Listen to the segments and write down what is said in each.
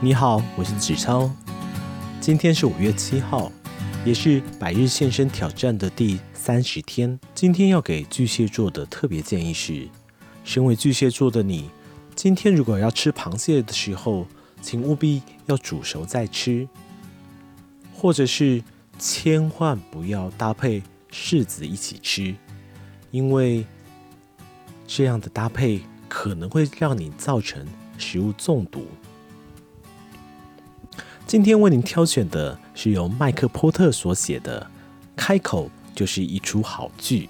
你好，我是子超。今天是五月七号，也是百日献身挑战的第三十天。今天要给巨蟹座的特别建议是：身为巨蟹座的你，今天如果要吃螃蟹的时候，请务必要煮熟再吃，或者是千万不要搭配柿子一起吃，因为这样的搭配可能会让你造成食物中毒。今天为您挑选的是由麦克波特所写的《开口就是一出好剧》，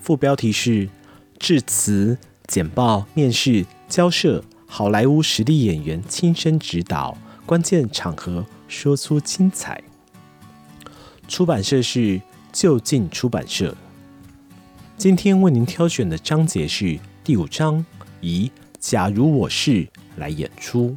副标题是“致辞、简报、面试、交涉，好莱坞实力演员亲身指导，关键场合说出精彩”。出版社是就近出版社。今天为您挑选的章节是第五章，以“假如我是”来演出。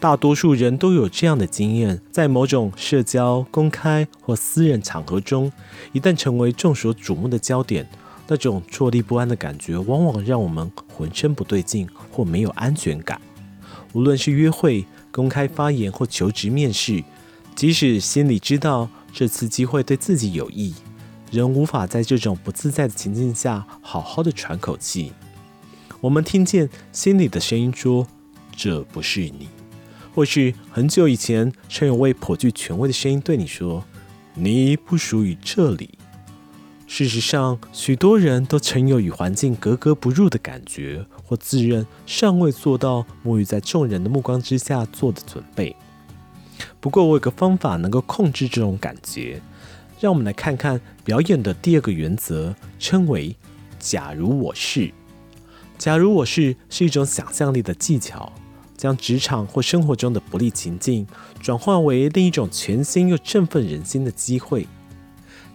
大多数人都有这样的经验，在某种社交、公开或私人场合中，一旦成为众所瞩目的焦点，那种坐立不安的感觉，往往让我们浑身不对劲或没有安全感。无论是约会、公开发言或求职面试，即使心里知道这次机会对自己有益，仍无法在这种不自在的情境下好好的喘口气。我们听见心里的声音说：“这不是你。”或是很久以前，曾有位颇具权威的声音对你说：“你不属于这里。”事实上，许多人都曾有与环境格格不入的感觉，或自认尚未做到沐浴在众人的目光之下做的准备。不过，我有个方法能够控制这种感觉。让我们来看看表演的第二个原则，称为“假如我是”。假如我是，是一种想象力的技巧。将职场或生活中的不利情境转化为另一种全新又振奋人心的机会。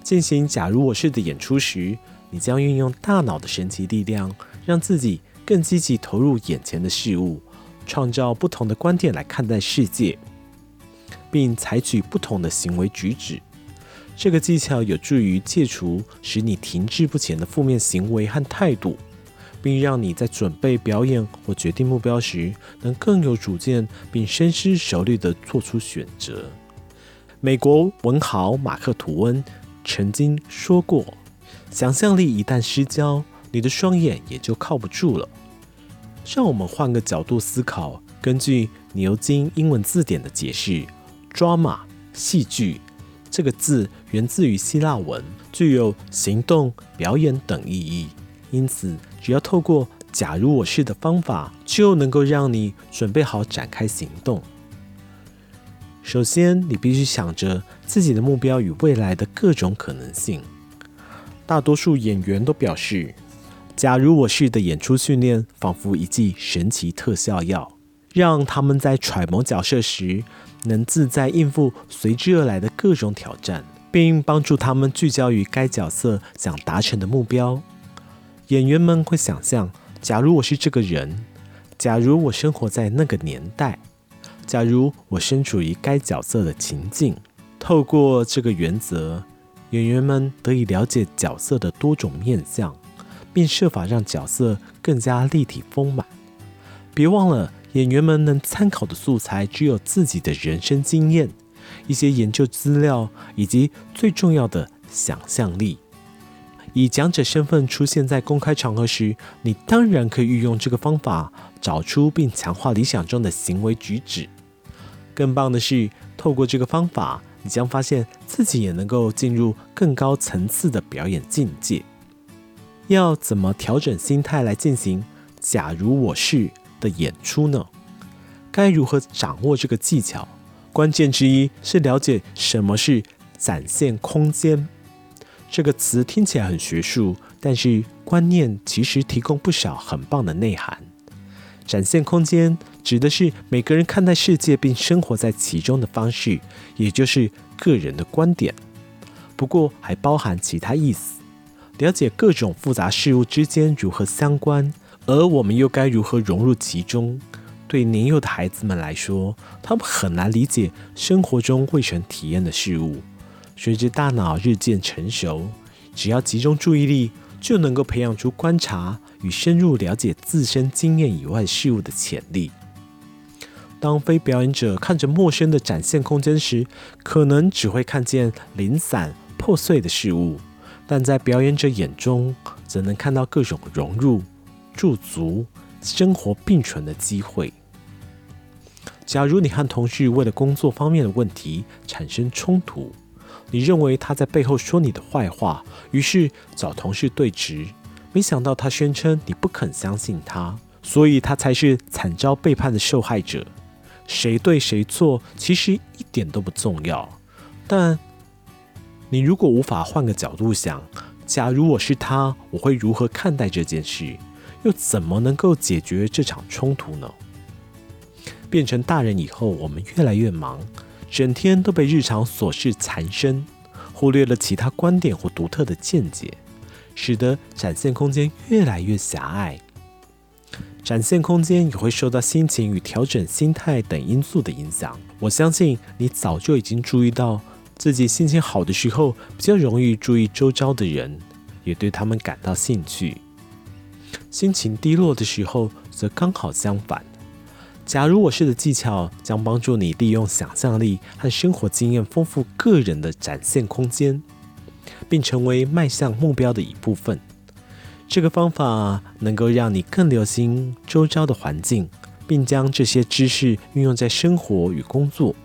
进行“假如我是”的演出时，你将运用大脑的神奇力量，让自己更积极投入眼前的事物，创造不同的观点来看待世界，并采取不同的行为举止。这个技巧有助于戒除使你停滞不前的负面行为和态度。并让你在准备表演或决定目标时，能更有主见，并深思熟虑地做出选择。美国文豪马克·吐温曾经说过：“想象力一旦失焦，你的双眼也就靠不住了。”让我们换个角度思考。根据牛津英文字典的解释，“drama” 戏剧这个字源自于希腊文，具有行动、表演等意义。因此，只要透过“假如我是”的方法，就能够让你准备好展开行动。首先，你必须想着自己的目标与未来的各种可能性。大多数演员都表示，“假如我是”的演出训练仿佛一剂神奇特效药，让他们在揣摩角色时能自在应付随之而来的各种挑战，并帮助他们聚焦于该角色想达成的目标。演员们会想象：假如我是这个人，假如我生活在那个年代，假如我身处于该角色的情境。透过这个原则，演员们得以了解角色的多种面相，并设法让角色更加立体丰满。别忘了，演员们能参考的素材只有自己的人生经验、一些研究资料，以及最重要的想象力。以讲者身份出现在公开场合时，你当然可以运用这个方法，找出并强化理想中的行为举止。更棒的是，透过这个方法，你将发现自己也能够进入更高层次的表演境界。要怎么调整心态来进行“假如我是”的演出呢？该如何掌握这个技巧？关键之一是了解什么是展现空间。这个词听起来很学术，但是观念其实提供不少很棒的内涵。展现空间指的是每个人看待世界并生活在其中的方式，也就是个人的观点。不过还包含其他意思，了解各种复杂事物之间如何相关，而我们又该如何融入其中。对年幼的孩子们来说，他们很难理解生活中未曾体验的事物。随着大脑日渐成熟，只要集中注意力，就能够培养出观察与深入了解自身经验以外事物的潜力。当非表演者看着陌生的展现空间时，可能只会看见零散破碎的事物；但在表演者眼中，则能看到各种融入、驻足、生活并存的机会。假如你和同事为了工作方面的问题产生冲突，你认为他在背后说你的坏话，于是找同事对质，没想到他宣称你不肯相信他，所以他才是惨遭背叛的受害者。谁对谁错其实一点都不重要，但你如果无法换个角度想，假如我是他，我会如何看待这件事？又怎么能够解决这场冲突呢？变成大人以后，我们越来越忙，整天都被日常琐事缠身，忽略了其他观点或独特的见解，使得展现空间越来越狭隘。展现空间也会受到心情与调整心态等因素的影响。我相信你早就已经注意到，自己心情好的时候，比较容易注意周遭的人，也对他们感到兴趣；心情低落的时候，则刚好相反。假如我是的技巧将帮助你利用想象力和生活经验丰富个人的展现空间，并成为迈向目标的一部分。这个方法能够让你更留心周遭的环境，并将这些知识运用在生活与工作，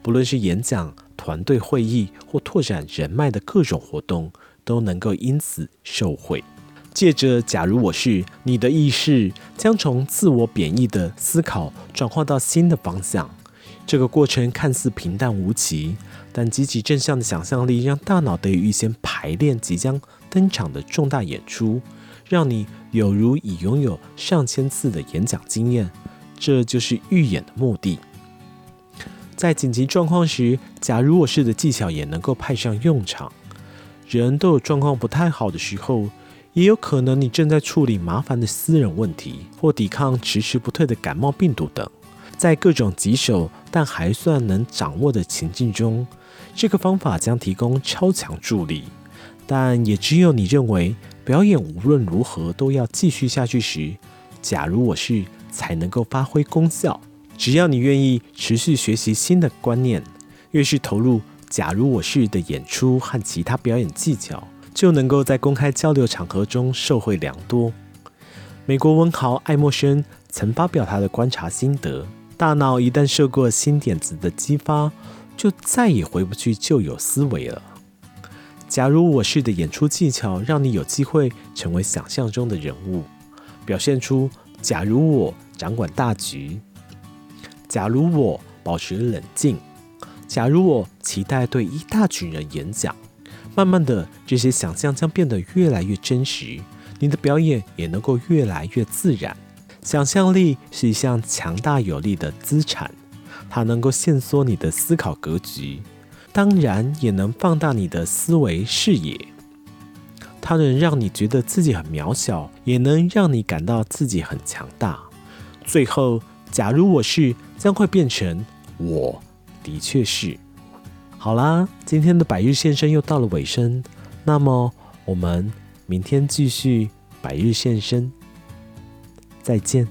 不论是演讲、团队会议或拓展人脉的各种活动，都能够因此受惠。借着“假如我是”，你的意识将从自我贬义的思考转换到新的方向。这个过程看似平淡无奇，但积极正向的想象力让大脑得以预先排练即将登场的重大演出，让你有如已拥有上千次的演讲经验。这就是预演的目的。在紧急状况时，“假如我是”的技巧也能够派上用场。人都有状况不太好的时候。也有可能你正在处理麻烦的私人问题，或抵抗迟迟不退的感冒病毒等，在各种棘手但还算能掌握的情境中，这个方法将提供超强助力。但也只有你认为表演无论如何都要继续下去时，假如我是才能够发挥功效。只要你愿意持续学习新的观念，越是投入假如我是的演出和其他表演技巧。就能够在公开交流场合中受惠良多。美国文豪爱默生曾发表他的观察心得：大脑一旦受过新点子的激发，就再也回不去旧有思维了。假如我是的演出技巧让你有机会成为想象中的人物，表现出假如我掌管大局，假如我保持冷静，假如我期待对一大群人演讲。慢慢的，这些想象将变得越来越真实，你的表演也能够越来越自然。想象力是一项强大有力的资产，它能够限缩你的思考格局，当然也能放大你的思维视野。它能让你觉得自己很渺小，也能让你感到自己很强大。最后，假如我是，将会变成我的确是。好啦，今天的百日献身又到了尾声，那么我们明天继续百日献身，再见。